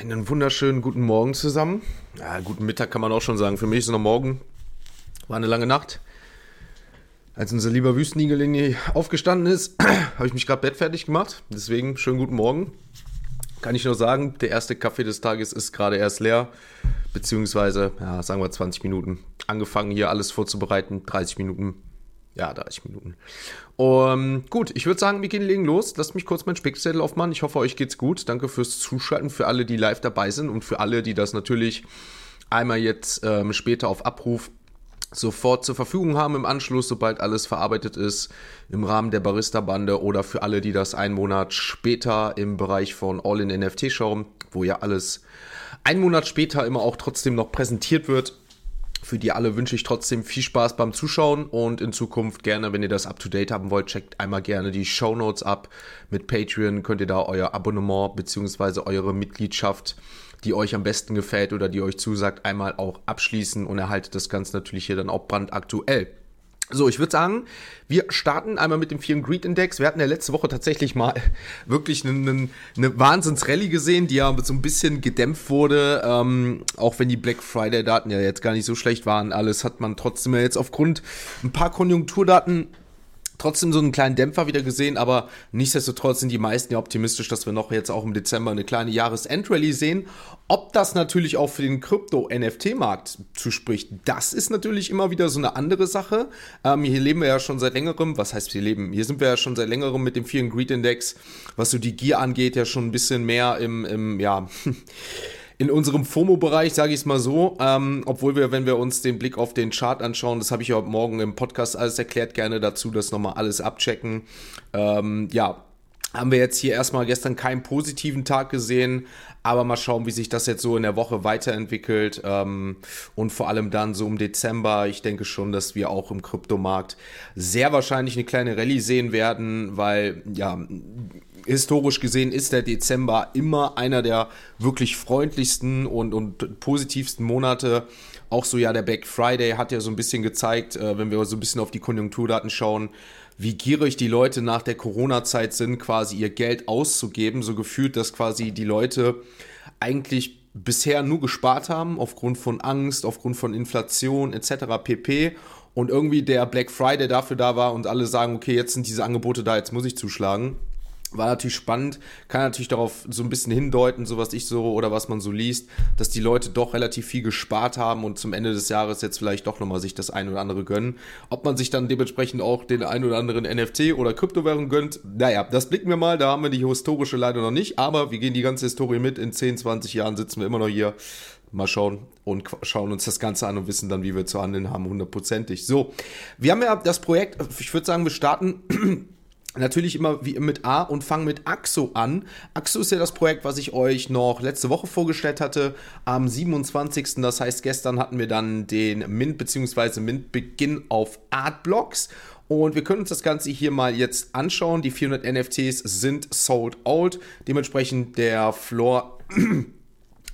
Einen wunderschönen guten Morgen zusammen. Ja, guten Mittag kann man auch schon sagen. Für mich ist es noch morgen. War eine lange Nacht. Als unser lieber Wüstenigel aufgestanden ist, habe ich mich gerade bettfertig gemacht. Deswegen schönen guten Morgen. Kann ich nur sagen, der erste Kaffee des Tages ist gerade erst leer. Beziehungsweise, ja, sagen wir 20 Minuten. Angefangen hier alles vorzubereiten. 30 Minuten ja, 30 Minuten. Um, gut, ich würde sagen, wir gehen legen los. Lasst mich kurz meinen Spickzettel aufmachen. Ich hoffe, euch geht's gut. Danke fürs Zuschalten, für alle, die live dabei sind und für alle, die das natürlich einmal jetzt ähm, später auf Abruf sofort zur Verfügung haben im Anschluss, sobald alles verarbeitet ist im Rahmen der Barista-Bande oder für alle, die das einen Monat später im Bereich von All-in-NFT schauen, wo ja alles einen Monat später immer auch trotzdem noch präsentiert wird für die alle wünsche ich trotzdem viel Spaß beim Zuschauen und in Zukunft gerne, wenn ihr das up to date haben wollt, checkt einmal gerne die Show Notes ab. Mit Patreon könnt ihr da euer Abonnement bzw. eure Mitgliedschaft, die euch am besten gefällt oder die euch zusagt, einmal auch abschließen und erhaltet das Ganze natürlich hier dann auch brandaktuell. So, ich würde sagen, wir starten einmal mit dem Fear Greed Index. Wir hatten ja letzte Woche tatsächlich mal wirklich eine, eine, Wahnsinnsrallye gesehen, die ja so ein bisschen gedämpft wurde. Ähm, auch wenn die Black Friday-Daten ja jetzt gar nicht so schlecht waren, alles hat man trotzdem ja jetzt aufgrund ein paar Konjunkturdaten trotzdem so einen kleinen Dämpfer wieder gesehen, aber nichtsdestotrotz sind die meisten ja optimistisch, dass wir noch jetzt auch im Dezember eine kleine Jahresendrallye sehen. Ob das natürlich auch für den Krypto-NFT-Markt zuspricht, das ist natürlich immer wieder so eine andere Sache. Ähm, hier leben wir ja schon seit längerem, was heißt wir leben? Hier sind wir ja schon seit längerem mit dem Fear and Greed Index, was so die Gier angeht, ja schon ein bisschen mehr im, im ja, in unserem FOMO-Bereich, sage ich es mal so, ähm, obwohl wir, wenn wir uns den Blick auf den Chart anschauen, das habe ich ja morgen im Podcast alles erklärt, gerne dazu, das nochmal alles abchecken. Ähm, ja, haben wir jetzt hier erstmal gestern keinen positiven Tag gesehen, aber mal schauen, wie sich das jetzt so in der Woche weiterentwickelt ähm, und vor allem dann so im Dezember. Ich denke schon, dass wir auch im Kryptomarkt sehr wahrscheinlich eine kleine Rallye sehen werden, weil ja historisch gesehen ist der Dezember immer einer der wirklich freundlichsten und, und positivsten Monate. Auch so ja, der Black Friday hat ja so ein bisschen gezeigt, äh, wenn wir so ein bisschen auf die Konjunkturdaten schauen, wie gierig die Leute nach der Corona-Zeit sind, quasi ihr Geld auszugeben. So gefühlt, dass quasi die Leute eigentlich bisher nur gespart haben, aufgrund von Angst, aufgrund von Inflation etc. pp. Und irgendwie der Black Friday dafür da war und alle sagen, okay, jetzt sind diese Angebote da, jetzt muss ich zuschlagen. War natürlich spannend, kann natürlich darauf so ein bisschen hindeuten, so was ich so oder was man so liest, dass die Leute doch relativ viel gespart haben und zum Ende des Jahres jetzt vielleicht doch nochmal sich das ein oder andere gönnen. Ob man sich dann dementsprechend auch den ein oder anderen NFT oder Kryptowährung gönnt, naja, das blicken wir mal, da haben wir die historische leider noch nicht, aber wir gehen die ganze Historie mit. In 10, 20 Jahren sitzen wir immer noch hier. Mal schauen und schauen uns das Ganze an und wissen dann, wie wir zu handeln haben, hundertprozentig. So, wir haben ja das Projekt, ich würde sagen, wir starten Natürlich immer wie mit A und fangen mit Axo an. Axo ist ja das Projekt, was ich euch noch letzte Woche vorgestellt hatte, am 27. Das heißt, gestern hatten wir dann den Mint bzw. Mint-Beginn auf Artblocks. Und wir können uns das Ganze hier mal jetzt anschauen. Die 400 NFTs sind sold out. Dementsprechend der Floor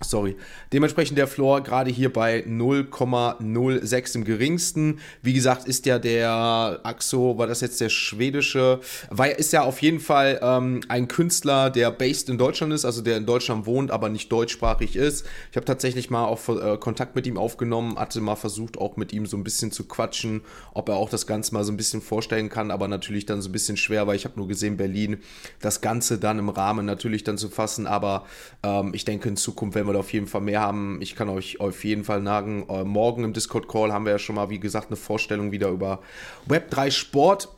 Sorry. Dementsprechend der Floor gerade hier bei 0,06 im geringsten. Wie gesagt, ist ja der Axo, war das jetzt der schwedische, war, ist ja auf jeden Fall ähm, ein Künstler, der based in Deutschland ist, also der in Deutschland wohnt, aber nicht deutschsprachig ist. Ich habe tatsächlich mal auch äh, Kontakt mit ihm aufgenommen, hatte mal versucht, auch mit ihm so ein bisschen zu quatschen, ob er auch das Ganze mal so ein bisschen vorstellen kann, aber natürlich dann so ein bisschen schwer, weil ich habe nur gesehen, Berlin, das Ganze dann im Rahmen natürlich dann zu fassen, aber ähm, ich denke in Zukunft, wenn werden wir auf jeden Fall mehr haben. Ich kann euch auf jeden Fall nagen. Äh, morgen im Discord-Call haben wir ja schon mal, wie gesagt, eine Vorstellung wieder über Web3 Sport.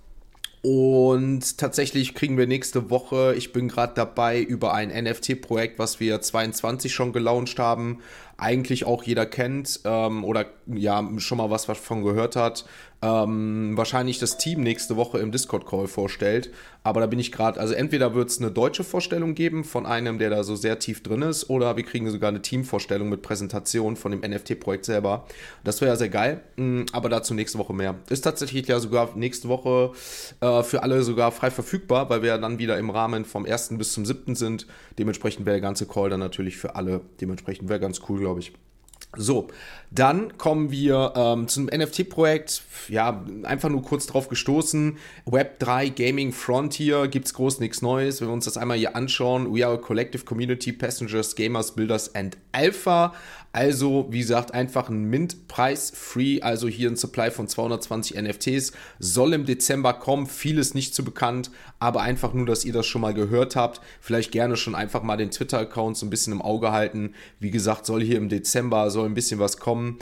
Und tatsächlich kriegen wir nächste Woche, ich bin gerade dabei, über ein NFT-Projekt, was wir 22 schon gelauncht haben, eigentlich auch jeder kennt ähm, oder ja schon mal was davon gehört hat, ähm, wahrscheinlich das Team nächste Woche im Discord-Call vorstellt. Aber da bin ich gerade, also entweder wird es eine deutsche Vorstellung geben von einem, der da so sehr tief drin ist, oder wir kriegen sogar eine Teamvorstellung mit Präsentation von dem NFT-Projekt selber. Das wäre ja sehr geil, mm, aber dazu nächste Woche mehr. Ist tatsächlich ja sogar nächste Woche äh, für alle sogar frei verfügbar, weil wir ja dann wieder im Rahmen vom 1. bis zum 7. sind. Dementsprechend wäre der ganze Call dann natürlich für alle, dementsprechend wäre ganz cool, glaube ich. So, dann kommen wir ähm, zum NFT-Projekt. Ja, einfach nur kurz drauf gestoßen. Web3 Gaming Frontier gibt's groß nichts Neues. Wenn wir uns das einmal hier anschauen, we are a collective community, passengers, gamers, builders and alpha. Also, wie gesagt, einfach ein Mint-Preis-Free, also hier ein Supply von 220 NFTs, soll im Dezember kommen. Vieles nicht zu bekannt, aber einfach nur, dass ihr das schon mal gehört habt. Vielleicht gerne schon einfach mal den Twitter-Account so ein bisschen im Auge halten. Wie gesagt, soll hier im Dezember, soll ein bisschen was kommen.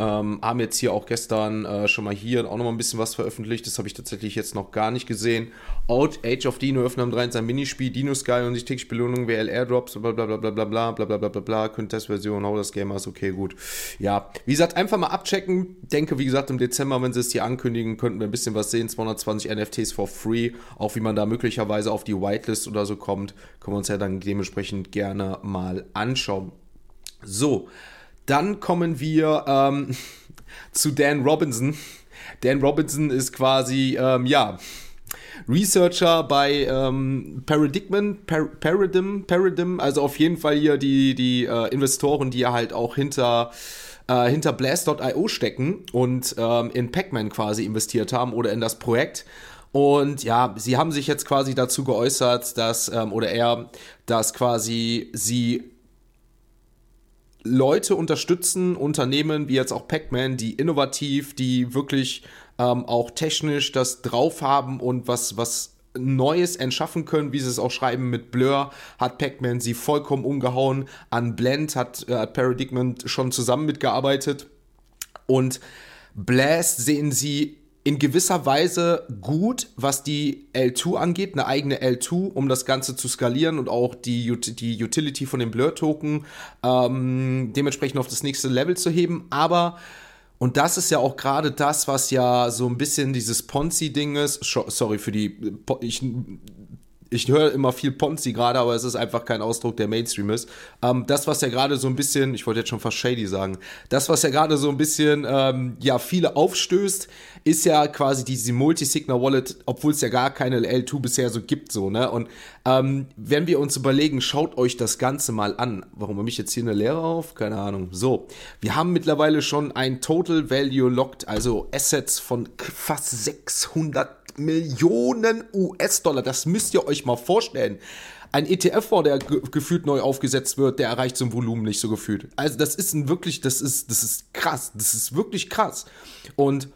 Ähm, haben jetzt hier auch gestern äh, schon mal hier auch noch mal ein bisschen was veröffentlicht. Das habe ich tatsächlich jetzt noch gar nicht gesehen. Out, Age of Dino öffnen am 3. sein Minispiel, Dino Sky und sich täglich Belohnung, WL Airdrops, bla bla bla bla bla bla bla bla bla bla. Contest-Version, how das Gamers, okay, gut. Ja, wie gesagt, einfach mal abchecken. Denke, wie gesagt, im Dezember, wenn sie es hier ankündigen, könnten wir ein bisschen was sehen. 220 NFTs for free. Auch wie man da möglicherweise auf die Whitelist oder so kommt, können wir uns ja dann dementsprechend gerne mal anschauen. So, dann kommen wir ähm, zu Dan Robinson. Dan Robinson ist quasi, ähm, ja, Researcher bei ähm, Paradigm, Par Paradigm, Paradigm, also auf jeden Fall hier die, die äh, Investoren, die ja halt auch hinter äh, hinter Blast.io stecken und ähm, in Pac-Man quasi investiert haben oder in das Projekt. Und ja, sie haben sich jetzt quasi dazu geäußert, dass, ähm, oder er, dass quasi sie Leute unterstützen, Unternehmen wie jetzt auch Pac-Man, die innovativ, die wirklich ähm, auch technisch das drauf haben und was, was Neues entschaffen können, wie sie es auch schreiben mit Blur, hat Pac-Man sie vollkommen umgehauen. An Blend hat, äh, Paradigm schon zusammen mitgearbeitet. Und Blast sehen sie in gewisser Weise gut, was die L2 angeht, eine eigene L2, um das Ganze zu skalieren und auch die, die Utility von dem Blur-Token ähm, dementsprechend auf das nächste Level zu heben. Aber, und das ist ja auch gerade das, was ja so ein bisschen dieses Ponzi-Ding ist, sorry für die, ich ich höre immer viel Ponzi gerade, aber es ist einfach kein Ausdruck, der Mainstream ist. Ähm, das, was ja gerade so ein bisschen, ich wollte jetzt schon fast shady sagen, das, was ja gerade so ein bisschen, ähm, ja, viele aufstößt, ist ja quasi diese Multi-Signal-Wallet, obwohl es ja gar keine L2 bisher so gibt, so, ne? Und ähm, wenn wir uns überlegen, schaut euch das Ganze mal an. Warum habe ich jetzt hier eine Lehre auf? Keine Ahnung. So, wir haben mittlerweile schon ein Total Value Locked, also Assets von fast 600 Millionen US-Dollar. Das müsst ihr euch mal vorstellen. Ein ETF, der ge gefühlt neu aufgesetzt wird, der erreicht so ein Volumen nicht so gefühlt. Also das ist ein wirklich, das ist, das ist krass. Das ist wirklich krass. Und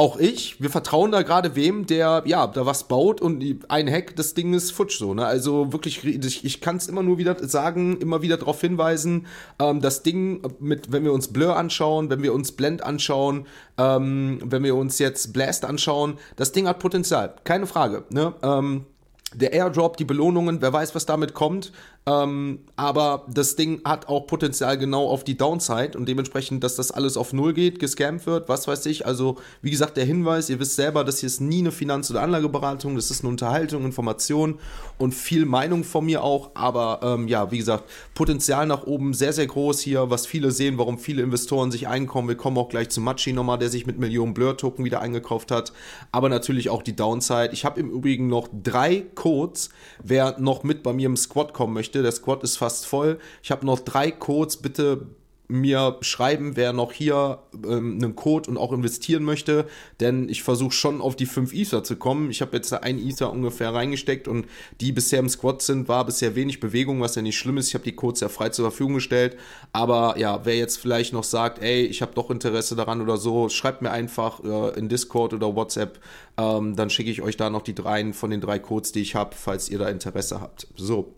auch ich, wir vertrauen da gerade wem, der ja da was baut und ein Hack, das Ding ist futsch so. Ne? Also wirklich, ich, ich kann es immer nur wieder sagen, immer wieder darauf hinweisen, ähm, das Ding mit, wenn wir uns Blur anschauen, wenn wir uns Blend anschauen, ähm, wenn wir uns jetzt Blast anschauen, das Ding hat Potenzial, keine Frage. Ne? Ähm, der Airdrop, die Belohnungen, wer weiß, was damit kommt. Ähm, aber das Ding hat auch Potenzial genau auf die Downside und dementsprechend, dass das alles auf Null geht, gescampt wird, was weiß ich. Also, wie gesagt, der Hinweis, ihr wisst selber, das hier ist nie eine Finanz- oder Anlageberatung, das ist eine Unterhaltung, Information und viel Meinung von mir auch. Aber ähm, ja, wie gesagt, Potenzial nach oben sehr, sehr groß hier, was viele sehen, warum viele Investoren sich einkommen. Wir kommen auch gleich zu Machi nochmal, der sich mit Millionen Blur-Token wieder eingekauft hat. Aber natürlich auch die Downside. Ich habe im Übrigen noch drei Codes, wer noch mit bei mir im Squad kommen möchte möchte. Der Squad ist fast voll. Ich habe noch drei Codes. Bitte mir schreiben, wer noch hier ähm, einen Code und auch investieren möchte, denn ich versuche schon auf die 5 Ether zu kommen. Ich habe jetzt ein Ether ungefähr reingesteckt und die bisher im Squad sind, war bisher wenig Bewegung, was ja nicht schlimm ist. Ich habe die Codes ja frei zur Verfügung gestellt, aber ja, wer jetzt vielleicht noch sagt, ey, ich habe doch Interesse daran oder so, schreibt mir einfach äh, in Discord oder WhatsApp, ähm, dann schicke ich euch da noch die dreien von den drei Codes, die ich habe, falls ihr da Interesse habt. So.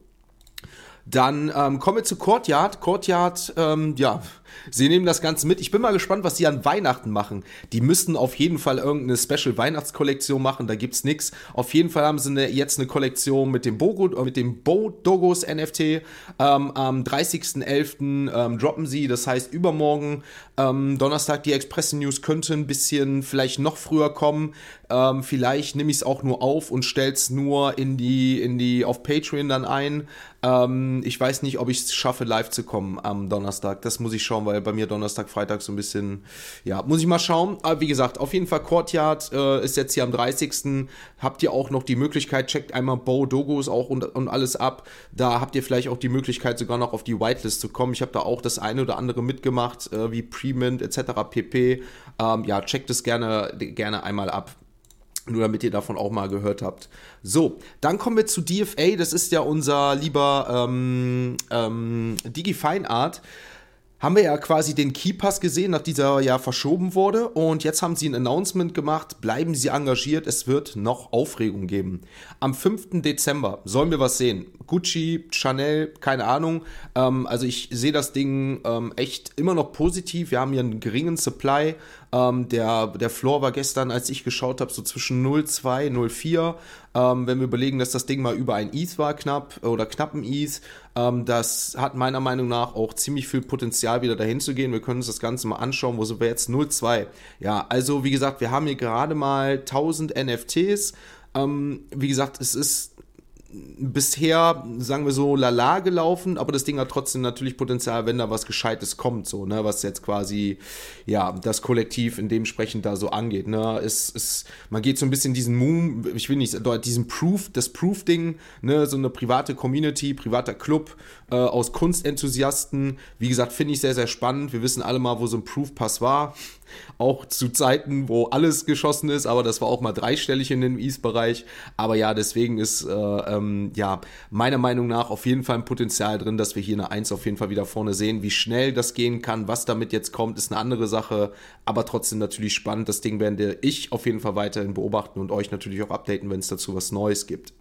Dann ähm, kommen wir zu Courtyard. Courtyard, ähm, ja, sie nehmen das Ganze mit. Ich bin mal gespannt, was sie an Weihnachten machen. Die müssten auf jeden Fall irgendeine Special Weihnachtskollektion machen, da gibt's nix. Auf jeden Fall haben sie eine, jetzt eine Kollektion mit dem Bogo, äh, mit dem Bo Dogos NFT. Ähm, am 30.11. Ähm, droppen sie, das heißt übermorgen, ähm, Donnerstag, die Express News könnte ein bisschen vielleicht noch früher kommen. Ähm, vielleicht nehme ich es auch nur auf und stell's nur in die, in die, auf Patreon dann ein. Ähm, ich weiß nicht, ob ich es schaffe, live zu kommen am Donnerstag. Das muss ich schauen weil bei mir Donnerstag, Freitag so ein bisschen, ja, muss ich mal schauen. Aber wie gesagt, auf jeden Fall Courtyard äh, ist jetzt hier am 30. Habt ihr auch noch die Möglichkeit, checkt einmal Bow Dogos auch und, und alles ab. Da habt ihr vielleicht auch die Möglichkeit, sogar noch auf die Whitelist zu kommen. Ich habe da auch das eine oder andere mitgemacht, äh, wie Premint etc. pp. Ähm, ja, checkt es gerne, gerne einmal ab. Nur damit ihr davon auch mal gehört habt. So, dann kommen wir zu DFA. Das ist ja unser lieber ähm, ähm, Digi Fine Art haben wir ja quasi den Keypass gesehen, nach dieser ja verschoben wurde. Und jetzt haben sie ein Announcement gemacht. Bleiben Sie engagiert, es wird noch Aufregung geben. Am 5. Dezember sollen wir was sehen. Gucci, Chanel, keine Ahnung. Ähm, also ich sehe das Ding ähm, echt immer noch positiv. Wir haben hier einen geringen Supply. Ähm, der, der Floor war gestern, als ich geschaut habe, so zwischen 0,2, 0,4. Ähm, wenn wir überlegen, dass das Ding mal über ein ETH war, knapp oder knapp ein ETH, ähm, das hat meiner Meinung nach auch ziemlich viel Potenzial, wieder dahin zu gehen. Wir können uns das Ganze mal anschauen. Wo sind wir jetzt? 0,2. Ja, also wie gesagt, wir haben hier gerade mal 1000 NFTs. Ähm, wie gesagt, es ist bisher, sagen wir so, lala gelaufen, aber das Ding hat trotzdem natürlich Potenzial, wenn da was Gescheites kommt, so, ne, was jetzt quasi, ja, das Kollektiv in dementsprechend da so angeht, ne, es, es, man geht so ein bisschen diesen Moon, ich will nicht, diesen Proof, das Proof-Ding, ne, so eine private Community, privater Club äh, aus Kunstenthusiasten, wie gesagt, finde ich sehr, sehr spannend, wir wissen alle mal, wo so ein Proof-Pass war, auch zu Zeiten, wo alles geschossen ist, aber das war auch mal dreistellig in dem East-Bereich. Aber ja, deswegen ist äh, ähm, ja meiner Meinung nach auf jeden Fall ein Potenzial drin, dass wir hier eine 1 auf jeden Fall wieder vorne sehen. Wie schnell das gehen kann, was damit jetzt kommt, ist eine andere Sache, aber trotzdem natürlich spannend. Das Ding werde ich auf jeden Fall weiterhin beobachten und euch natürlich auch updaten, wenn es dazu was Neues gibt.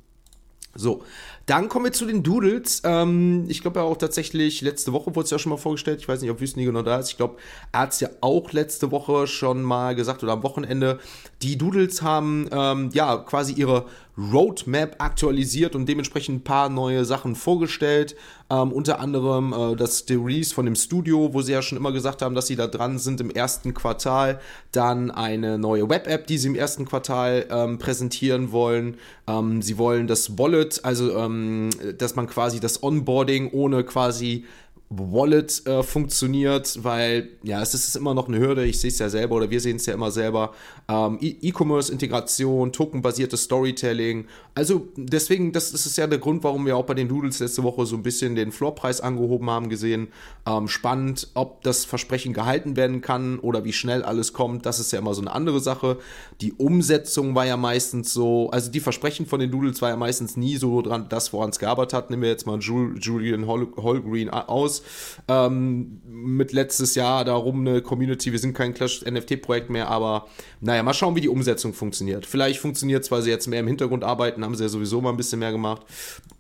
So, dann kommen wir zu den Doodles. Ähm, ich glaube ja auch tatsächlich, letzte Woche wurde es ja schon mal vorgestellt. Ich weiß nicht, ob Wüsteniger noch da ist. Ich glaube, er hat es ja auch letzte Woche schon mal gesagt oder am Wochenende. Die Doodles haben ähm, ja quasi ihre Roadmap aktualisiert und dementsprechend ein paar neue Sachen vorgestellt. Ähm, unter anderem äh, das Release von dem Studio, wo sie ja schon immer gesagt haben, dass sie da dran sind im ersten Quartal. Dann eine neue Web-App, die sie im ersten Quartal ähm, präsentieren wollen. Ähm, sie wollen das Wallet, also ähm, dass man quasi das Onboarding ohne quasi Wallet äh, funktioniert, weil ja, es ist immer noch eine Hürde. Ich sehe es ja selber oder wir sehen es ja immer selber. Ähm, e- E-Commerce-Integration, tokenbasiertes Storytelling. Also deswegen, das, das ist ja der Grund, warum wir auch bei den Doodles letzte Woche so ein bisschen den Floorpreis angehoben haben gesehen. Ähm, spannend, ob das Versprechen gehalten werden kann oder wie schnell alles kommt. Das ist ja immer so eine andere Sache. Die Umsetzung war ja meistens so, also die Versprechen von den Doodles war ja meistens nie so dran, das, woran es gearbeitet hat. Nehmen wir jetzt mal Julian Holgreen aus ähm, mit letztes Jahr darum eine Community, wir sind kein Clash-NFT-Projekt mehr, aber naja, mal schauen, wie die Umsetzung funktioniert. Vielleicht funktioniert es, weil sie jetzt mehr im Hintergrund arbeiten, haben sie ja sowieso mal ein bisschen mehr gemacht.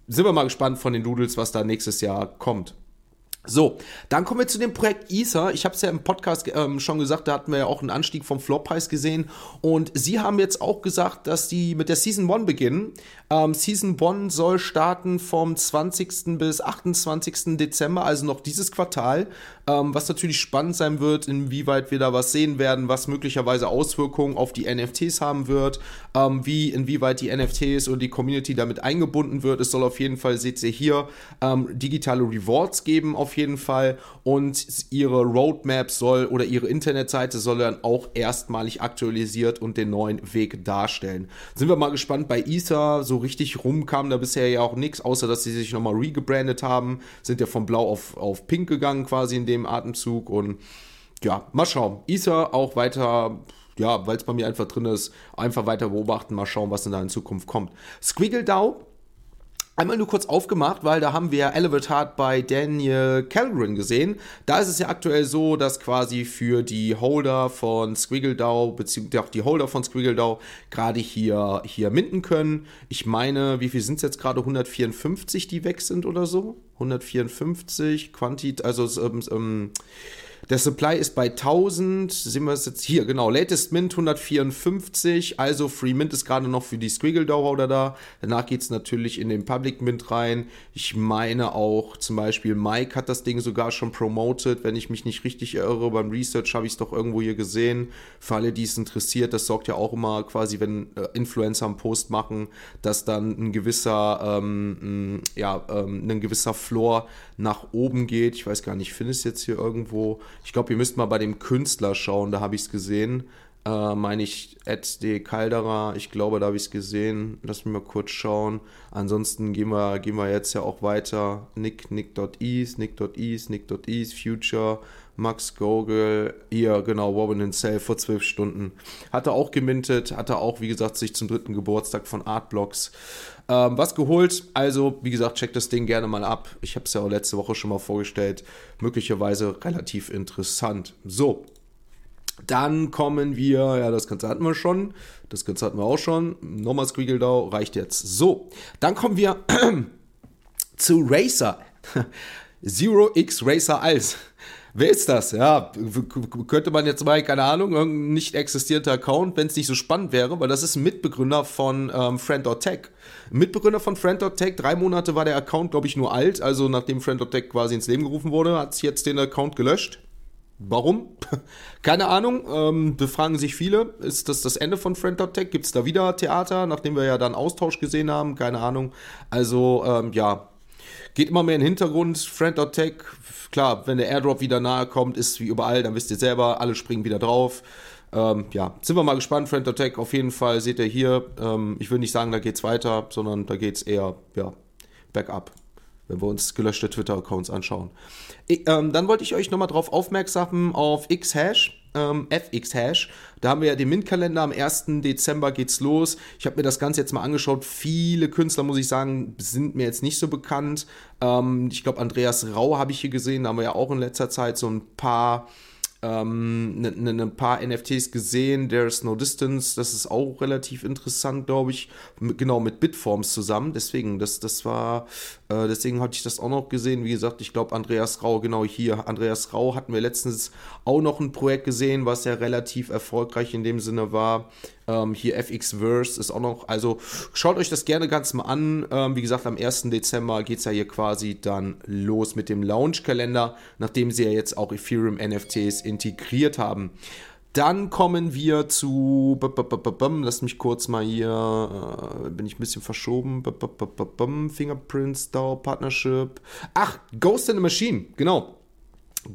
Sind wir mal gespannt von den Doodles, was da nächstes Jahr kommt. So, dann kommen wir zu dem Projekt Ether. Ich habe es ja im Podcast ähm, schon gesagt, da hatten wir ja auch einen Anstieg vom Floorpreis gesehen. Und sie haben jetzt auch gesagt, dass die mit der Season 1 beginnen. Ähm, Season 1 soll starten vom 20. bis 28. Dezember, also noch dieses Quartal. Ähm, was natürlich spannend sein wird, inwieweit wir da was sehen werden, was möglicherweise Auswirkungen auf die NFTs haben wird, ähm, wie, inwieweit die NFTs und die Community damit eingebunden wird. Es soll auf jeden Fall, seht ihr hier, ähm, digitale Rewards geben auf jeden Fall und ihre Roadmap soll oder ihre Internetseite soll dann auch erstmalig aktualisiert und den neuen Weg darstellen. Sind wir mal gespannt, bei Ether so richtig rum kam da bisher ja auch nichts, außer dass sie sich nochmal regebrandet haben, sind ja von blau auf, auf pink gegangen quasi in dem Atemzug und ja, mal schauen. Ether auch weiter ja, weil es bei mir einfach drin ist, einfach weiter beobachten, mal schauen, was in da in Zukunft kommt. Squiggle DAO einmal nur kurz aufgemacht, weil da haben wir Elevate Heart bei Daniel Calgren gesehen. Da ist es ja aktuell so, dass quasi für die Holder von SquiggleDAO, beziehungsweise auch die Holder von SquiggleDAO, gerade hier, hier minden können. Ich meine, wie viel sind es jetzt gerade? 154, die weg sind oder so? 154, Quantit, also ähm, ähm der Supply ist bei 1000, sehen wir es jetzt hier, genau, Latest Mint 154, also Free Mint ist gerade noch für die Squiggle Downloader da. Danach geht es natürlich in den Public Mint rein. Ich meine auch zum Beispiel Mike hat das Ding sogar schon promoted, wenn ich mich nicht richtig irre. Beim Research habe ich es doch irgendwo hier gesehen. Für alle, die es interessiert, das sorgt ja auch immer quasi, wenn äh, Influencer einen Post machen, dass dann ein gewisser, ähm, ja, ähm, ein gewisser Floor nach oben geht. Ich weiß gar nicht, ich finde es jetzt hier irgendwo. Ich glaube, ihr müsst mal bei dem Künstler schauen, da habe ich es gesehen. Äh, meine ich Ed de Caldera, ich glaube, da habe ich es gesehen. Lass mich mal kurz schauen. Ansonsten gehen wir, gehen wir jetzt ja auch weiter. Nick, Nick.ease, Nick.ease, Nick.ease, Future, Max Gogel, hier, genau, Robin Himself vor zwölf Stunden. Hatte auch gemintet, hatte auch, wie gesagt, sich zum dritten Geburtstag von Artblocks ähm, was geholt. Also, wie gesagt, checkt das Ding gerne mal ab. Ich habe es ja auch letzte Woche schon mal vorgestellt. Möglicherweise relativ interessant. So, dann kommen wir, ja, das Ganze hatten wir schon. Das Ganze hatten wir auch schon. Nochmal Squeagledau, reicht jetzt. So, dann kommen wir zu Racer. Zero X Racer Als. Wer ist das? Ja, könnte man jetzt mal, keine Ahnung, irgendein nicht existierender Account, wenn es nicht so spannend wäre, weil das ist ein Mitbegründer von ähm, Friend.tech. Mitbegründer von Friend.tech, drei Monate war der Account, glaube ich, nur alt, also nachdem Friend.tech quasi ins Leben gerufen wurde, hat es jetzt den Account gelöscht. Warum? Keine Ahnung. Ähm, befragen sich viele. Ist das das Ende von Friend.tech? Gibt es da wieder Theater, nachdem wir ja dann Austausch gesehen haben? Keine Ahnung. Also, ähm, ja. Geht immer mehr in den Hintergrund. Friend.tech, klar, wenn der Airdrop wieder nahe kommt, ist wie überall, dann wisst ihr selber, alle springen wieder drauf. Ähm, ja, sind wir mal gespannt. Friend.tech auf jeden Fall seht ihr hier. Ähm, ich will nicht sagen, da geht's weiter, sondern da geht's eher, ja, backup wenn wir uns gelöschte Twitter-Accounts anschauen. Ich, ähm, dann wollte ich euch nochmal drauf aufmerksam auf Xhash, ähm, FXHash. Da haben wir ja den Mint-Kalender. Am 1. Dezember geht's los. Ich habe mir das Ganze jetzt mal angeschaut. Viele Künstler, muss ich sagen, sind mir jetzt nicht so bekannt. Ähm, ich glaube, Andreas Rau habe ich hier gesehen. Da haben wir ja auch in letzter Zeit so ein paar ähm, ne, ne, ne paar NFTs gesehen. There's No Distance, das ist auch relativ interessant, glaube ich. Mit, genau mit Bitforms zusammen. Deswegen, das, das war, äh, deswegen hatte ich das auch noch gesehen. Wie gesagt, ich glaube, Andreas Rau, genau hier. Andreas Rau hatten wir letztens auch noch ein Projekt gesehen, was ja relativ erfolgreich in dem Sinne war. Ähm, hier FX-Verse ist auch noch, also schaut euch das gerne ganz mal an. Ähm, wie gesagt, am 1. Dezember geht es ja hier quasi dann los mit dem Launch-Kalender, nachdem sie ja jetzt auch Ethereum NFTs integriert haben. Dann kommen wir zu. Lass mich kurz mal hier. Äh, bin ich ein bisschen verschoben. Fingerprints, DAO, Partnership. Ach, Ghost in the Machine, genau.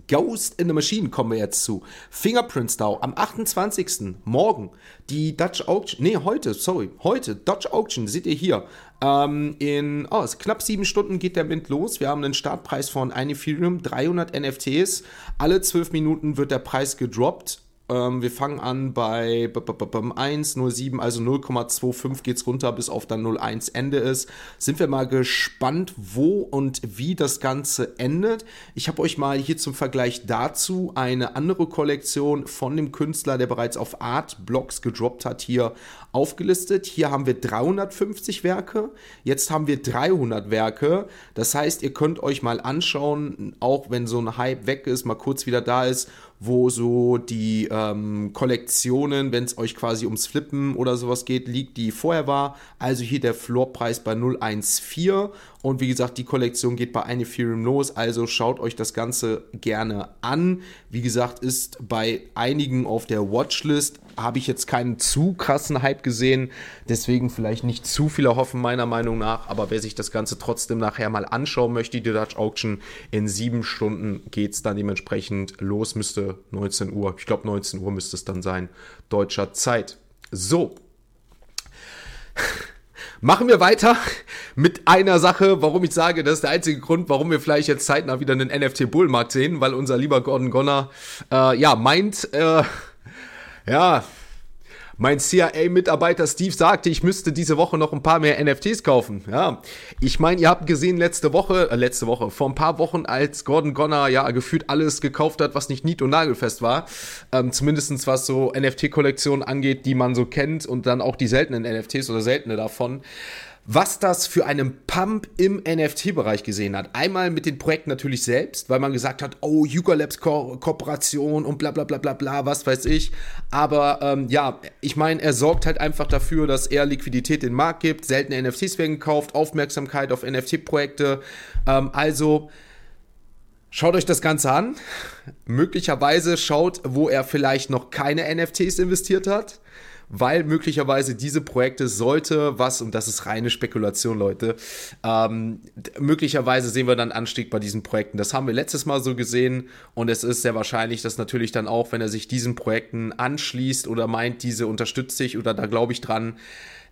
Ghost in the Machine kommen wir jetzt zu. Fingerprints DAO am 28. morgen. Die Dutch Auction, nee, heute, sorry, heute, Dutch Auction, seht ihr hier. Ähm, in oh, knapp sieben Stunden geht der Mint los. Wir haben einen Startpreis von ein Ethereum, 300 NFTs. Alle zwölf Minuten wird der Preis gedroppt. Ähm, wir fangen an bei 1,07, also 0,25 geht es runter, bis auf dann 0,1 Ende ist. Sind wir mal gespannt, wo und wie das Ganze endet. Ich habe euch mal hier zum Vergleich dazu eine andere Kollektion von dem Künstler, der bereits auf Art Blocks gedroppt hat, hier aufgelistet. Hier haben wir 350 Werke, jetzt haben wir 300 Werke. Das heißt, ihr könnt euch mal anschauen, auch wenn so ein Hype weg ist, mal kurz wieder da ist, wo so die ähm, Kollektionen, wenn es euch quasi ums Flippen oder sowas geht, liegt, die vorher war. Also hier der Floorpreis bei 014 und wie gesagt, die Kollektion geht bei ein Ethereum los, also schaut euch das Ganze gerne an. Wie gesagt, ist bei einigen auf der Watchlist, habe ich jetzt keinen zu krassen Hype gesehen, deswegen vielleicht nicht zu viel erhoffen, meiner Meinung nach. Aber wer sich das Ganze trotzdem nachher mal anschauen möchte, die Dutch Auction, in sieben Stunden geht es dann dementsprechend los, müsste 19 Uhr, ich glaube 19 Uhr müsste es dann sein, deutscher Zeit. So. Machen wir weiter mit einer Sache, warum ich sage, das ist der einzige Grund, warum wir vielleicht jetzt zeitnah wieder einen NFT-Bullmarkt sehen, weil unser lieber Gordon Gonner, äh, ja, meint, äh, ja, mein CIA-Mitarbeiter Steve sagte, ich müsste diese Woche noch ein paar mehr NFTs kaufen. Ja, ich meine, ihr habt gesehen letzte Woche, äh, letzte Woche, vor ein paar Wochen, als Gordon Gonner ja gefühlt alles gekauft hat, was nicht nied- und nagelfest war. Ähm, zumindestens was so NFT-Kollektionen angeht, die man so kennt und dann auch die seltenen NFTs oder seltene davon was das für einen Pump im NFT-Bereich gesehen hat. Einmal mit den Projekten natürlich selbst, weil man gesagt hat, oh, Yuga Labs Ko Kooperation und bla bla bla bla bla, was weiß ich. Aber ähm, ja, ich meine, er sorgt halt einfach dafür, dass er Liquidität in den Markt gibt, seltene NFTs werden gekauft, Aufmerksamkeit auf NFT-Projekte. Ähm, also Schaut euch das Ganze an. Möglicherweise schaut, wo er vielleicht noch keine NFTs investiert hat weil möglicherweise diese Projekte sollte was, und das ist reine Spekulation, Leute, ähm, möglicherweise sehen wir dann Anstieg bei diesen Projekten. Das haben wir letztes Mal so gesehen und es ist sehr wahrscheinlich, dass natürlich dann auch, wenn er sich diesen Projekten anschließt oder meint, diese unterstützt sich oder da glaube ich dran,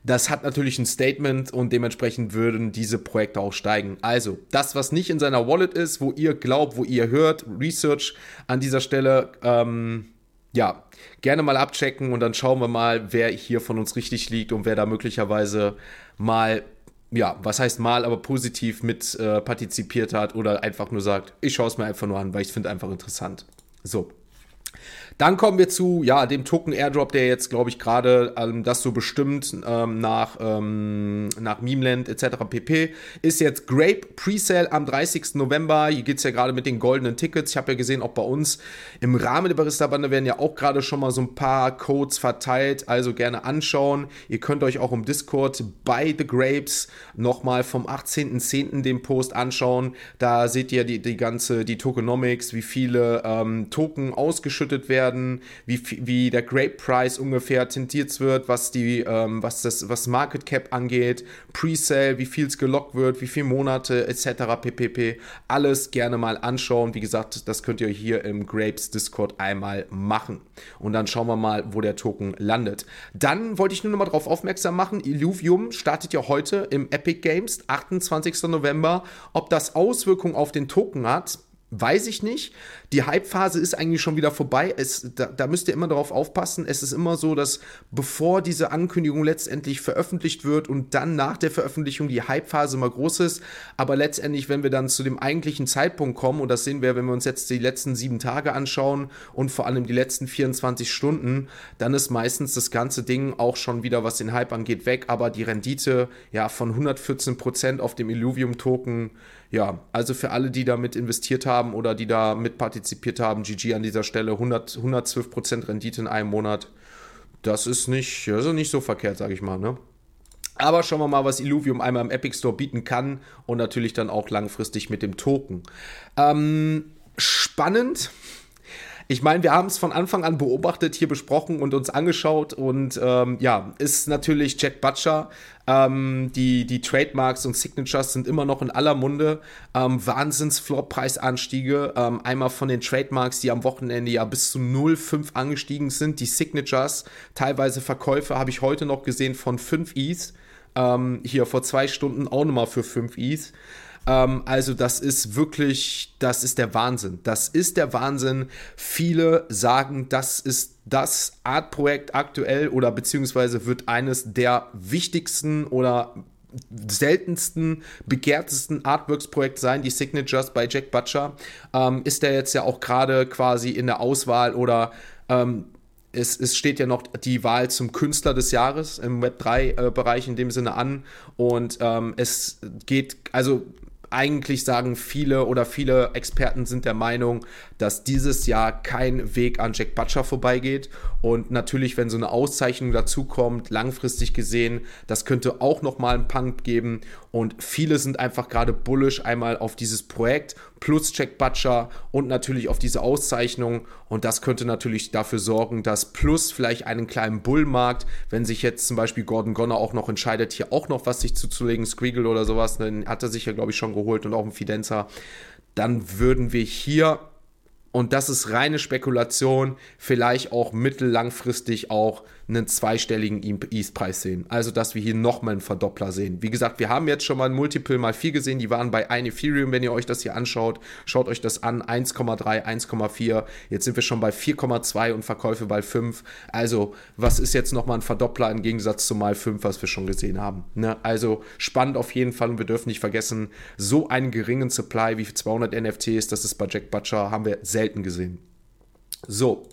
das hat natürlich ein Statement und dementsprechend würden diese Projekte auch steigen. Also, das, was nicht in seiner Wallet ist, wo ihr glaubt, wo ihr hört, Research an dieser Stelle, ähm, ja, gerne mal abchecken und dann schauen wir mal, wer hier von uns richtig liegt und wer da möglicherweise mal, ja, was heißt mal, aber positiv mit äh, partizipiert hat oder einfach nur sagt, ich schaue es mir einfach nur an, weil ich finde einfach interessant. So, dann kommen wir zu ja, dem Token Airdrop, der jetzt, glaube ich, gerade ähm, das so bestimmt ähm, nach, ähm, nach Memeland etc. pp. Ist jetzt Grape Presale am 30. November. Hier geht es ja gerade mit den goldenen Tickets. Ich habe ja gesehen, auch bei uns im Rahmen der Barista-Bande werden ja auch gerade schon mal so ein paar Codes verteilt. Also gerne anschauen. Ihr könnt euch auch im Discord bei The Grapes nochmal vom 18.10. den Post anschauen. Da seht ihr die, die ganze, die Tokenomics, wie viele ähm, Token ausgeschüttet werden werden, wie, wie der Grape Price ungefähr tintiert wird, was die, ähm, was das, was Market Cap angeht, Presale, wie viel es gelockt wird, wie viele Monate etc. ppp. Alles gerne mal anschauen. Wie gesagt, das könnt ihr hier im Grapes Discord einmal machen. Und dann schauen wir mal, wo der Token landet. Dann wollte ich nur noch mal darauf aufmerksam machen, Illuvium startet ja heute im Epic Games, 28. November. Ob das Auswirkungen auf den Token hat, weiß ich nicht. Die Hype-Phase ist eigentlich schon wieder vorbei. Es, da, da, müsst ihr immer darauf aufpassen. Es ist immer so, dass bevor diese Ankündigung letztendlich veröffentlicht wird und dann nach der Veröffentlichung die Hype-Phase immer groß ist. Aber letztendlich, wenn wir dann zu dem eigentlichen Zeitpunkt kommen, und das sehen wir, wenn wir uns jetzt die letzten sieben Tage anschauen und vor allem die letzten 24 Stunden, dann ist meistens das ganze Ding auch schon wieder, was den Hype angeht, weg. Aber die Rendite ja von 114% auf dem Illuvium-Token ja, also für alle, die damit investiert haben oder die da mit partizipiert haben, GG an dieser Stelle, 100, 112% Rendite in einem Monat. Das ist nicht, also nicht so verkehrt, sage ich mal, ne? Aber schauen wir mal, was Illuvium einmal im Epic Store bieten kann und natürlich dann auch langfristig mit dem Token. Ähm, spannend ich meine, wir haben es von Anfang an beobachtet, hier besprochen und uns angeschaut und ähm, ja, ist natürlich Jack Butcher. Ähm, die, die Trademarks und Signatures sind immer noch in aller Munde. Ähm, Wahnsinns-Floorpreisanstiege. Ähm, einmal von den Trademarks, die am Wochenende ja bis zu 0,5 angestiegen sind. Die Signatures, teilweise Verkäufe habe ich heute noch gesehen von 5 Is. Ähm, hier vor zwei Stunden auch nochmal für 5 Is. Ähm, also das ist wirklich, das ist der Wahnsinn. Das ist der Wahnsinn. Viele sagen, das ist das Art-Projekt aktuell oder beziehungsweise wird eines der wichtigsten oder seltensten, begehrtesten Artworks-Projekt sein, die Signatures bei Jack Butcher. Ähm, ist er jetzt ja auch gerade quasi in der Auswahl oder ähm, es, es, steht ja noch die Wahl zum Künstler des Jahres im Web3-Bereich äh, in dem Sinne an. Und ähm, es geht, also eigentlich sagen viele oder viele Experten sind der Meinung, dass dieses Jahr kein Weg an Jack Butcher vorbeigeht. Und natürlich, wenn so eine Auszeichnung dazukommt, langfristig gesehen, das könnte auch nochmal einen Punk geben. Und viele sind einfach gerade bullish einmal auf dieses Projekt plus Jack Butcher und natürlich auf diese Auszeichnung. Und das könnte natürlich dafür sorgen, dass plus vielleicht einen kleinen Bullmarkt, wenn sich jetzt zum Beispiel Gordon Gonner auch noch entscheidet, hier auch noch was sich zuzulegen, Squiggle oder sowas, dann hat er sich ja, glaube ich, schon geholt und auch ein Fidenza, dann würden wir hier und das ist reine Spekulation, vielleicht auch mittellangfristig auch einen zweistelligen East-Preis sehen. Also, dass wir hier nochmal einen Verdoppler sehen. Wie gesagt, wir haben jetzt schon mal ein Multiple mal 4 gesehen. Die waren bei 1 Ethereum, wenn ihr euch das hier anschaut. Schaut euch das an. 1,3, 1,4. Jetzt sind wir schon bei 4,2 und Verkäufe bei 5. Also, was ist jetzt nochmal ein Verdoppler im Gegensatz zu mal 5, was wir schon gesehen haben? Ne? Also, spannend auf jeden Fall. Und wir dürfen nicht vergessen, so einen geringen Supply wie 200 NFTs, das ist bei Jack Butcher, haben wir selten gesehen. So.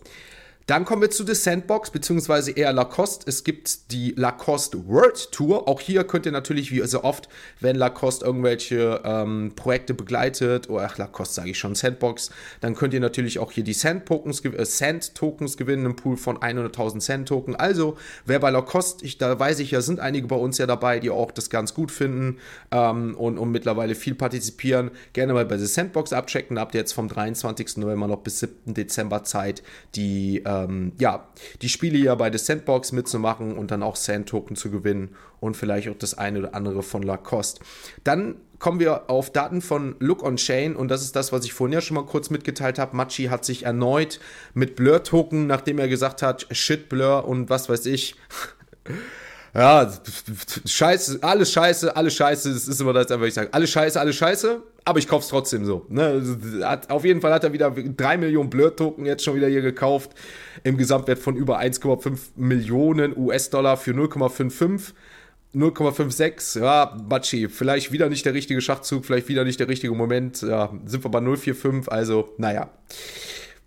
Dann kommen wir zu The Sandbox, beziehungsweise eher Lacoste. Es gibt die Lacoste World Tour. Auch hier könnt ihr natürlich, wie so oft, wenn Lacoste irgendwelche ähm, Projekte begleitet, oder ach, Lacoste sage ich schon, Sandbox, dann könnt ihr natürlich auch hier die Sand-Tokens äh, Sand -Tokens gewinnen, im Pool von 100.000 Sand-Token. Also, wer bei Lacoste, ich, da weiß ich ja, sind einige bei uns ja dabei, die auch das ganz gut finden ähm, und, und mittlerweile viel partizipieren, gerne mal bei The Sandbox abchecken. Da habt ihr jetzt vom 23. November noch bis 7. Dezember Zeit, die äh, ähm, ja, die Spiele hier bei der Sandbox mitzumachen und dann auch Sand-Token zu gewinnen und vielleicht auch das eine oder andere von Lacoste. Dann kommen wir auf Daten von Look on Chain und das ist das, was ich vorhin ja schon mal kurz mitgeteilt habe. Machi hat sich erneut mit Blur-Token, nachdem er gesagt hat, Shit Blur und was weiß ich. ja, scheiße, alles scheiße, alles scheiße, das ist immer das, was ich sage. Alles scheiße, alles scheiße, aber ich kauf's trotzdem so. Ne? Hat, auf jeden Fall hat er wieder 3 Millionen Blur-Token jetzt schon wieder hier gekauft, im Gesamtwert von über 1,5 Millionen US-Dollar für 0,55. 0,56, ja, Batschi, vielleicht wieder nicht der richtige Schachzug, vielleicht wieder nicht der richtige Moment, ja, sind wir bei 0,45, also, naja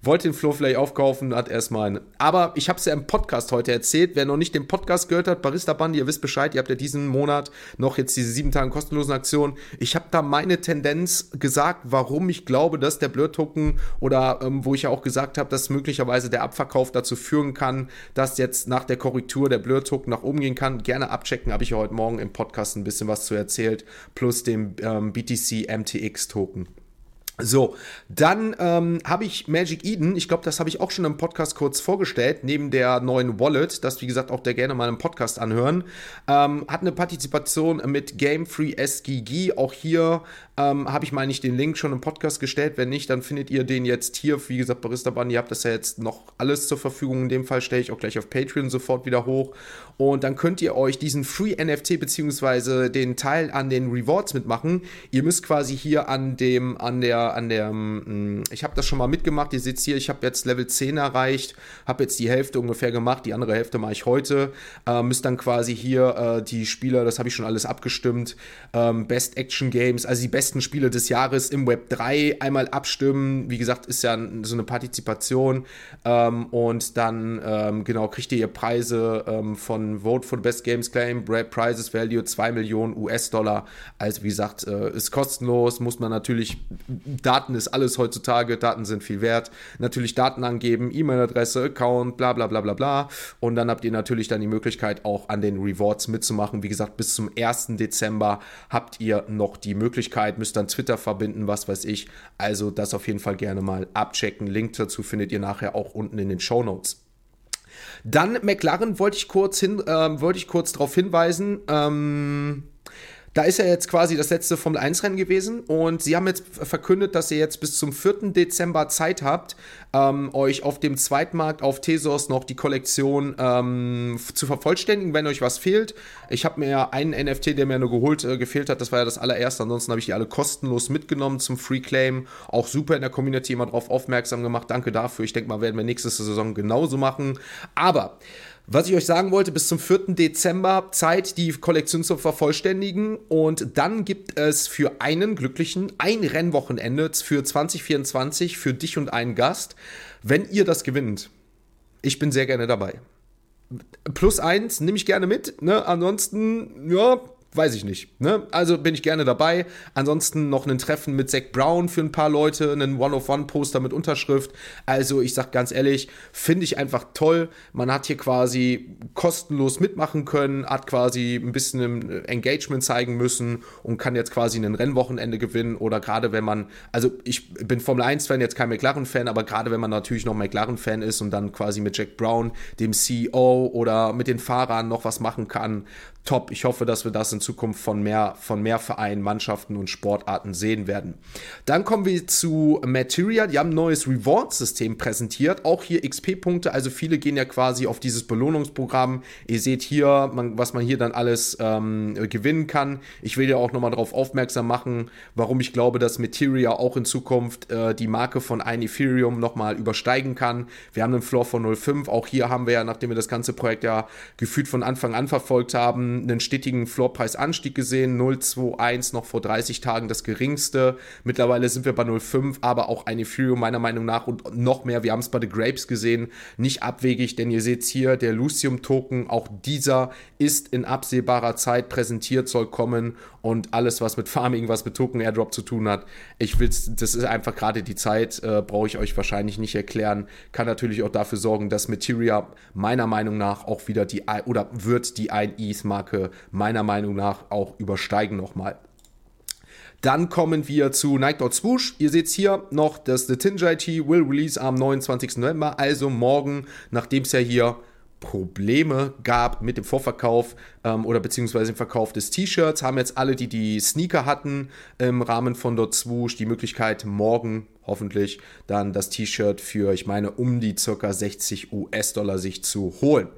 wollte den Flow vielleicht aufkaufen, hat erstmal einen. Aber ich habe es ja im Podcast heute erzählt. Wer noch nicht den Podcast gehört hat, Barista Band, ihr wisst Bescheid, ihr habt ja diesen Monat noch jetzt diese sieben Tage kostenlosen Aktion. Ich habe da meine Tendenz gesagt, warum ich glaube, dass der Blur-Token oder ähm, wo ich ja auch gesagt habe, dass möglicherweise der Abverkauf dazu führen kann, dass jetzt nach der Korrektur der Blur-Token nach oben gehen kann. Gerne abchecken, habe ich ja heute Morgen im Podcast ein bisschen was zu erzählt, plus dem ähm, BTC MTX-Token. So, dann ähm, habe ich Magic Eden, ich glaube, das habe ich auch schon im Podcast kurz vorgestellt, neben der neuen Wallet, das wie gesagt auch der gerne mal im Podcast anhören, ähm, hat eine Partizipation mit Game Free SGG. Auch hier ähm, habe ich mal nicht den Link schon im Podcast gestellt. Wenn nicht, dann findet ihr den jetzt hier. Wie gesagt, Barista Bunny, ihr habt das ja jetzt noch alles zur Verfügung. In dem Fall stelle ich auch gleich auf Patreon sofort wieder hoch. Und dann könnt ihr euch diesen Free NFT beziehungsweise den Teil an den Rewards mitmachen. Ihr müsst quasi hier an dem, an der an der, mm, ich habe das schon mal mitgemacht, ihr seht hier, ich habe jetzt Level 10 erreicht, habe jetzt die Hälfte ungefähr gemacht, die andere Hälfte mache ich heute, äh, müsst dann quasi hier äh, die Spieler, das habe ich schon alles abgestimmt, ähm, Best Action Games, also die besten Spiele des Jahres im Web 3 einmal abstimmen, wie gesagt, ist ja so eine Partizipation ähm, und dann, ähm, genau, kriegt ihr Preise ähm, von Vote for the Best Games Claim, Prizes Value 2 Millionen US-Dollar, also wie gesagt, äh, ist kostenlos, muss man natürlich Daten ist alles heutzutage, Daten sind viel wert. Natürlich Daten angeben, E-Mail-Adresse, Account, bla bla bla bla bla. Und dann habt ihr natürlich dann die Möglichkeit, auch an den Rewards mitzumachen. Wie gesagt, bis zum 1. Dezember habt ihr noch die Möglichkeit, müsst dann Twitter verbinden, was weiß ich. Also das auf jeden Fall gerne mal abchecken. Link dazu findet ihr nachher auch unten in den Show Notes. Dann McLaren wollte ich kurz hin, äh, wollte ich kurz darauf hinweisen. Ähm, da ist ja jetzt quasi das letzte Formel 1 Rennen gewesen und sie haben jetzt verkündet, dass ihr jetzt bis zum 4. Dezember Zeit habt, ähm, euch auf dem Zweitmarkt auf Tesos noch die Kollektion ähm, zu vervollständigen, wenn euch was fehlt. Ich habe mir einen NFT, der mir nur geholt äh, gefehlt hat, das war ja das allererste. Ansonsten habe ich die alle kostenlos mitgenommen zum Free Claim. Auch super in der Community immer darauf aufmerksam gemacht. Danke dafür. Ich denke mal, werden wir nächste Saison genauso machen. Aber was ich euch sagen wollte, bis zum 4. Dezember Zeit, die Kollektion zu vervollständigen. Und dann gibt es für einen Glücklichen ein Rennwochenende für 2024 für dich und einen Gast, wenn ihr das gewinnt. Ich bin sehr gerne dabei. Plus eins nehme ich gerne mit. Ne? Ansonsten, ja, weiß ich nicht. Ne? Also bin ich gerne dabei. Ansonsten noch ein Treffen mit Zack Brown für ein paar Leute, einen One-of-One-Poster mit Unterschrift. Also ich sag ganz ehrlich, finde ich einfach toll. Man hat hier quasi kostenlos mitmachen können, hat quasi ein bisschen Engagement zeigen müssen und kann jetzt quasi ein Rennwochenende gewinnen. Oder gerade wenn man, also ich bin Formel 1-Fan, jetzt kein McLaren-Fan, aber gerade wenn man natürlich noch McLaren-Fan ist und dann quasi mit Jack Brown, dem CEO oder mit den Fahrern noch was machen kann, top. Ich hoffe, dass wir das in Zukunft von mehr, von mehr Vereinen, Mannschaften und Sportarten sehen werden. Dann kommen wir zu Materia. Die haben ein neues Reward-System präsentiert. Auch hier XP-Punkte. Also viele gehen ja quasi auf dieses Belohnungsprogramm. Ihr seht hier, man, was man hier dann alles ähm, gewinnen kann. Ich will ja auch nochmal darauf aufmerksam machen, warum ich glaube, dass Materia auch in Zukunft äh, die Marke von ein Ethereum nochmal übersteigen kann. Wir haben einen Floor von 0,5. Auch hier haben wir ja, nachdem wir das ganze Projekt ja gefühlt von Anfang an verfolgt haben, einen stetigen Floorpreisanstieg gesehen. 0,21 noch vor 30 Tagen das geringste. Mittlerweile sind wir bei 0,5, aber auch ein Ethereum meiner Meinung nach und noch mehr. Wir haben es bei The Grapes gesehen. Nicht abwegig, denn ihr seht hier, der Lucium-Token, auch dieser ist in absehbarer Zeit präsentiert, soll kommen und alles, was mit Farming, was mit Token Airdrop zu tun hat. Ich will das ist einfach gerade die Zeit, äh, brauche ich euch wahrscheinlich nicht erklären. Kann natürlich auch dafür sorgen, dass Materia meiner Meinung nach auch wieder die, oder wird die 1 ETH-Marke meiner Meinung nach auch übersteigen nochmal. Dann kommen wir zu Dot Swoosh. Ihr seht hier noch, dass The Tinjai Tea will release am 29. November, also morgen, nachdem es ja hier Probleme gab mit dem Vorverkauf ähm, oder beziehungsweise dem Verkauf des T-Shirts, haben jetzt alle, die die Sneaker hatten, im Rahmen von Dot Swoosh die Möglichkeit, morgen hoffentlich dann das T-Shirt für, ich meine, um die circa 60 US-Dollar sich zu holen.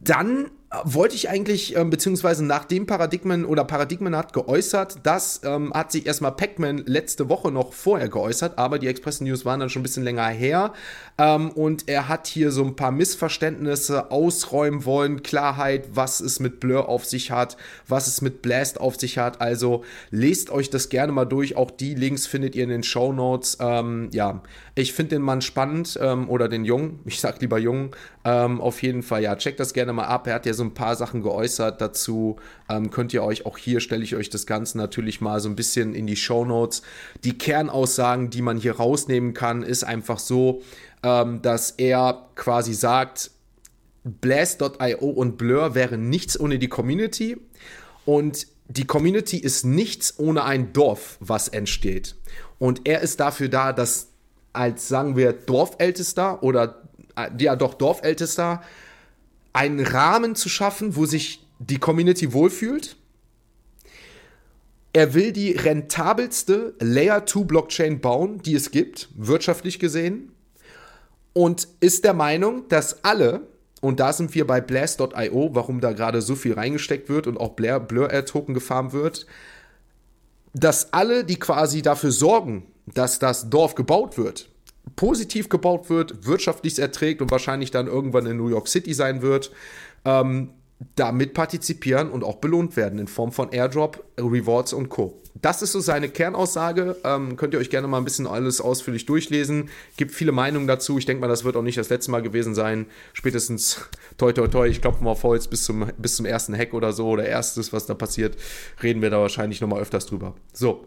Dann wollte ich eigentlich, ähm, beziehungsweise nach dem Paradigmen oder Paradigmen hat geäußert, das ähm, hat sich erstmal Pac-Man letzte Woche noch vorher geäußert, aber die Express News waren dann schon ein bisschen länger her. Ähm, und er hat hier so ein paar Missverständnisse ausräumen wollen, Klarheit, was es mit Blur auf sich hat, was es mit Blast auf sich hat, also lest euch das gerne mal durch, auch die Links findet ihr in den Show Notes, ähm, ja, ich finde den Mann spannend ähm, oder den Jungen, ich sag lieber Jungen, ähm, auf jeden Fall, ja, checkt das gerne mal ab, er hat ja so ein paar Sachen geäußert dazu. Ähm, könnt ihr euch auch hier stelle ich euch das Ganze natürlich mal so ein bisschen in die Show Notes. Die Kernaussagen, die man hier rausnehmen kann, ist einfach so, ähm, dass er quasi sagt, Blast.io und Blur wären nichts ohne die Community und die Community ist nichts ohne ein Dorf, was entsteht. Und er ist dafür da, dass als sagen wir Dorfältester oder äh, ja doch Dorfältester einen Rahmen zu schaffen, wo sich die Community wohlfühlt. Er will die rentabelste Layer 2 Blockchain bauen, die es gibt, wirtschaftlich gesehen. Und ist der Meinung, dass alle, und da sind wir bei Blast.io, warum da gerade so viel reingesteckt wird und auch Blur-Air-Token gefarmt wird, dass alle, die quasi dafür sorgen, dass das Dorf gebaut wird, positiv gebaut wird, wirtschaftlich erträgt und wahrscheinlich dann irgendwann in New York City sein wird, ähm, damit partizipieren und auch belohnt werden in Form von Airdrop, Rewards und Co. Das ist so seine Kernaussage. Ähm, könnt ihr euch gerne mal ein bisschen alles ausführlich durchlesen. Gibt viele Meinungen dazu. Ich denke mal, das wird auch nicht das letzte Mal gewesen sein. Spätestens toi toi toi, ich klopfe mal auf Holz bis zum, bis zum ersten Hack oder so oder erstes, was da passiert, reden wir da wahrscheinlich nochmal öfters drüber. So,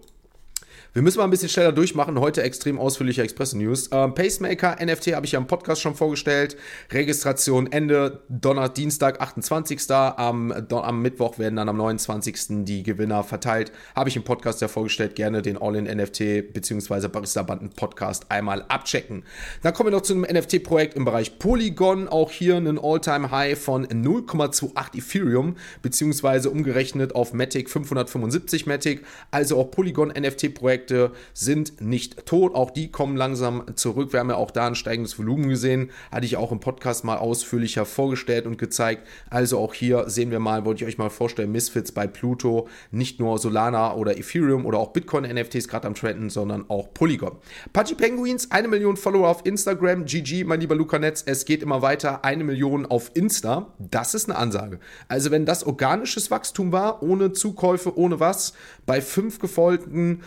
wir müssen mal ein bisschen schneller durchmachen. Heute extrem ausführliche Express-News. Ähm, Pacemaker NFT habe ich ja im Podcast schon vorgestellt. Registration Ende Donner, Dienstag, 28. Am, am Mittwoch werden dann am 29. die Gewinner verteilt. Habe ich im Podcast ja vorgestellt. Gerne den All-in-NFT bzw. Barista-Banden-Podcast einmal abchecken. Dann kommen wir noch zu einem NFT-Projekt im Bereich Polygon. Auch hier ein All-Time-High von 0,28 Ethereum bzw. umgerechnet auf Matic 575 Matic. Also auch Polygon-NFT-Projekt Projekte sind nicht tot. Auch die kommen langsam zurück. Wir haben ja auch da ein steigendes Volumen gesehen. Hatte ich auch im Podcast mal ausführlicher vorgestellt und gezeigt. Also auch hier sehen wir mal, wollte ich euch mal vorstellen, Misfits bei Pluto. Nicht nur Solana oder Ethereum oder auch Bitcoin-NFTs gerade am Trenden, sondern auch Polygon. Pudgy Penguins, eine Million Follower auf Instagram. GG, mein lieber Luca Netz. Es geht immer weiter. Eine Million auf Insta. Das ist eine Ansage. Also wenn das organisches Wachstum war, ohne Zukäufe, ohne was, bei fünf gefolgten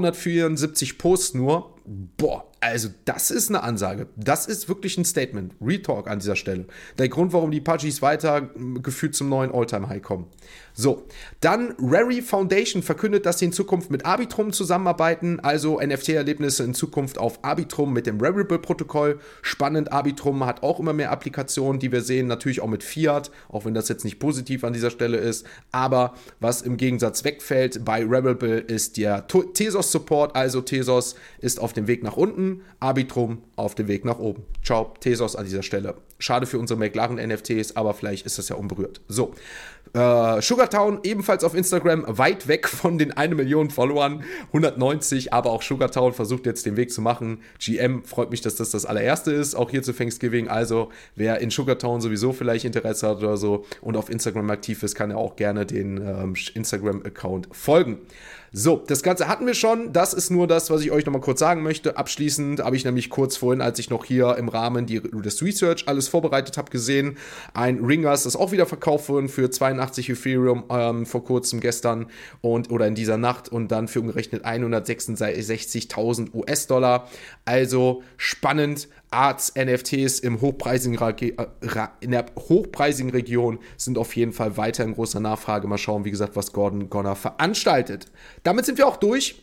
274 Posts nur. Boah, also das ist eine Ansage. Das ist wirklich ein Statement. Retalk an dieser Stelle. Der Grund, warum die Pudgies weiter gefühlt zum neuen Alltime-High kommen. So, dann Rary Foundation verkündet, dass sie in Zukunft mit Arbitrum zusammenarbeiten, also NFT-Erlebnisse in Zukunft auf Arbitrum mit dem Rarible-Protokoll. Spannend, Arbitrum hat auch immer mehr Applikationen, die wir sehen, natürlich auch mit Fiat, auch wenn das jetzt nicht positiv an dieser Stelle ist. Aber was im Gegensatz wegfällt bei Rarible ist der Tesos-Support, also Tesos ist auf dem Weg nach unten, Arbitrum auf dem Weg nach oben. Ciao, Tesos an dieser Stelle. Schade für unsere McLaren-NFTs, aber vielleicht ist das ja unberührt. So, äh, Sugartown ebenfalls auf Instagram, weit weg von den 1 Million Followern, 190, aber auch Sugartown versucht jetzt den Weg zu machen. GM freut mich, dass das das allererste ist, auch hier zu Thanksgiving. Also, wer in Sugartown sowieso vielleicht Interesse hat oder so und auf Instagram aktiv ist, kann ja auch gerne den ähm, Instagram-Account folgen. So, das Ganze hatten wir schon. Das ist nur das, was ich euch nochmal kurz sagen möchte. Abschließend habe ich nämlich kurz vorhin, als ich noch hier im Rahmen die, des Research alles vorbereitet habe, gesehen, ein Ringers, das auch wieder verkauft wurde für 82 Ethereum ähm, vor kurzem gestern und oder in dieser Nacht und dann für umgerechnet 166.000 US-Dollar. Also spannend. Arts, NFTs im hochpreisigen, äh, in der hochpreisigen Region sind auf jeden Fall weiter in großer Nachfrage. Mal schauen, wie gesagt, was Gordon Gonner veranstaltet. Damit sind wir auch durch.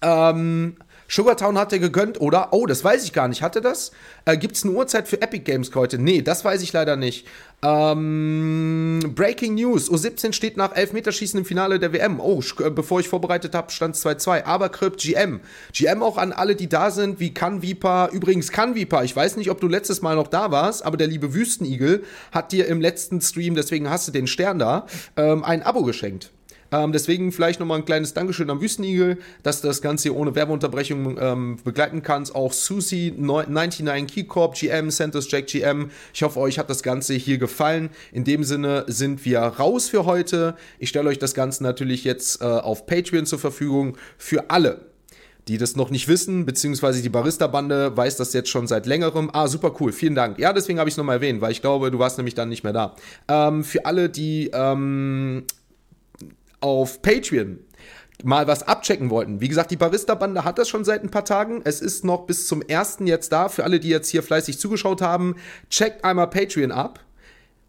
Ähm, Sugartown hat er gegönnt, oder? Oh, das weiß ich gar nicht. Hatte das? Äh, Gibt es eine Uhrzeit für Epic Games heute? Nee, das weiß ich leider nicht. Ähm, Breaking News. U17 steht nach Elfmeterschießen im Finale der WM. Oh, äh, bevor ich vorbereitet habe, stand es 2-2. Aber Krypt, GM. GM auch an alle, die da sind, wie Canvipa. Übrigens, Canvipa, ich weiß nicht, ob du letztes Mal noch da warst, aber der liebe Wüstenigel hat dir im letzten Stream, deswegen hast du den Stern da, ähm, ein Abo geschenkt. Ähm, deswegen vielleicht nochmal ein kleines Dankeschön am Wüstenigel, dass du das Ganze hier ohne Werbeunterbrechung ähm, begleiten kannst. Auch Susi 99 Keycorp, GM, Santos Jack GM. Ich hoffe, euch hat das Ganze hier gefallen. In dem Sinne sind wir raus für heute. Ich stelle euch das Ganze natürlich jetzt äh, auf Patreon zur Verfügung für alle die das noch nicht wissen, beziehungsweise die Barista-Bande weiß das jetzt schon seit längerem. Ah, super cool, vielen Dank. Ja, deswegen habe ich es nochmal erwähnt, weil ich glaube, du warst nämlich dann nicht mehr da. Ähm, für alle, die ähm, auf Patreon mal was abchecken wollten. Wie gesagt, die Barista-Bande hat das schon seit ein paar Tagen. Es ist noch bis zum ersten jetzt da. Für alle, die jetzt hier fleißig zugeschaut haben, checkt einmal Patreon ab.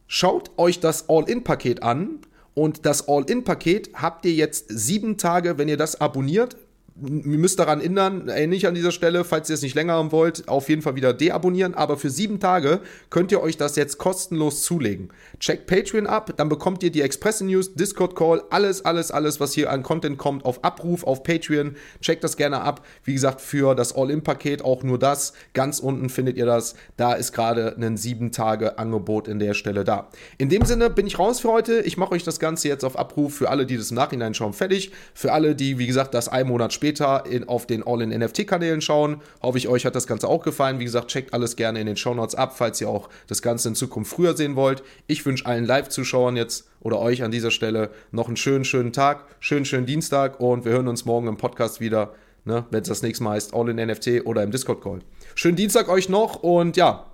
Schaut euch das All-In-Paket an. Und das All-In-Paket habt ihr jetzt sieben Tage, wenn ihr das abonniert, ihr müsst daran erinnern, ähnlich an dieser Stelle, falls ihr es nicht länger haben wollt, auf jeden Fall wieder deabonnieren. Aber für sieben Tage könnt ihr euch das jetzt kostenlos zulegen. Checkt Patreon ab, dann bekommt ihr die Express News, Discord Call, alles, alles, alles, was hier an Content kommt, auf Abruf auf Patreon. Checkt das gerne ab. Wie gesagt, für das All-In-Paket auch nur das. Ganz unten findet ihr das. Da ist gerade ein sieben Tage Angebot in der Stelle da. In dem Sinne bin ich raus für heute. Ich mache euch das Ganze jetzt auf Abruf für alle, die das im Nachhinein schauen, fertig. Für alle, die, wie gesagt, das ein Monat später später in, auf den All-in-NFT-Kanälen schauen. Hoffe ich, euch hat das Ganze auch gefallen. Wie gesagt, checkt alles gerne in den Shownotes ab, falls ihr auch das Ganze in Zukunft früher sehen wollt. Ich wünsche allen Live-Zuschauern jetzt oder euch an dieser Stelle noch einen schönen, schönen Tag, schönen, schönen Dienstag und wir hören uns morgen im Podcast wieder, ne, wenn es das nächste Mal heißt All-in-NFT oder im Discord-Call. Schönen Dienstag euch noch und ja,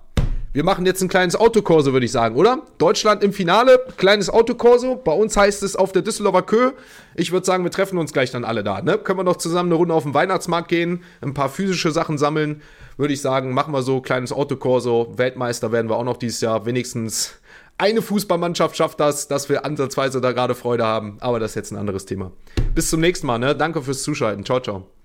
wir machen jetzt ein kleines Autokorso, würde ich sagen, oder? Deutschland im Finale, kleines Autokorso. Bei uns heißt es auf der Düsseldorfer Kö. Ich würde sagen, wir treffen uns gleich dann alle da. Ne? Können wir noch zusammen eine Runde auf den Weihnachtsmarkt gehen, ein paar physische Sachen sammeln. Würde ich sagen, machen wir so, kleines Autokorso. Weltmeister werden wir auch noch dieses Jahr. Wenigstens eine Fußballmannschaft schafft das, dass wir ansatzweise da gerade Freude haben. Aber das ist jetzt ein anderes Thema. Bis zum nächsten Mal. Ne? Danke fürs Zuschalten. Ciao, ciao.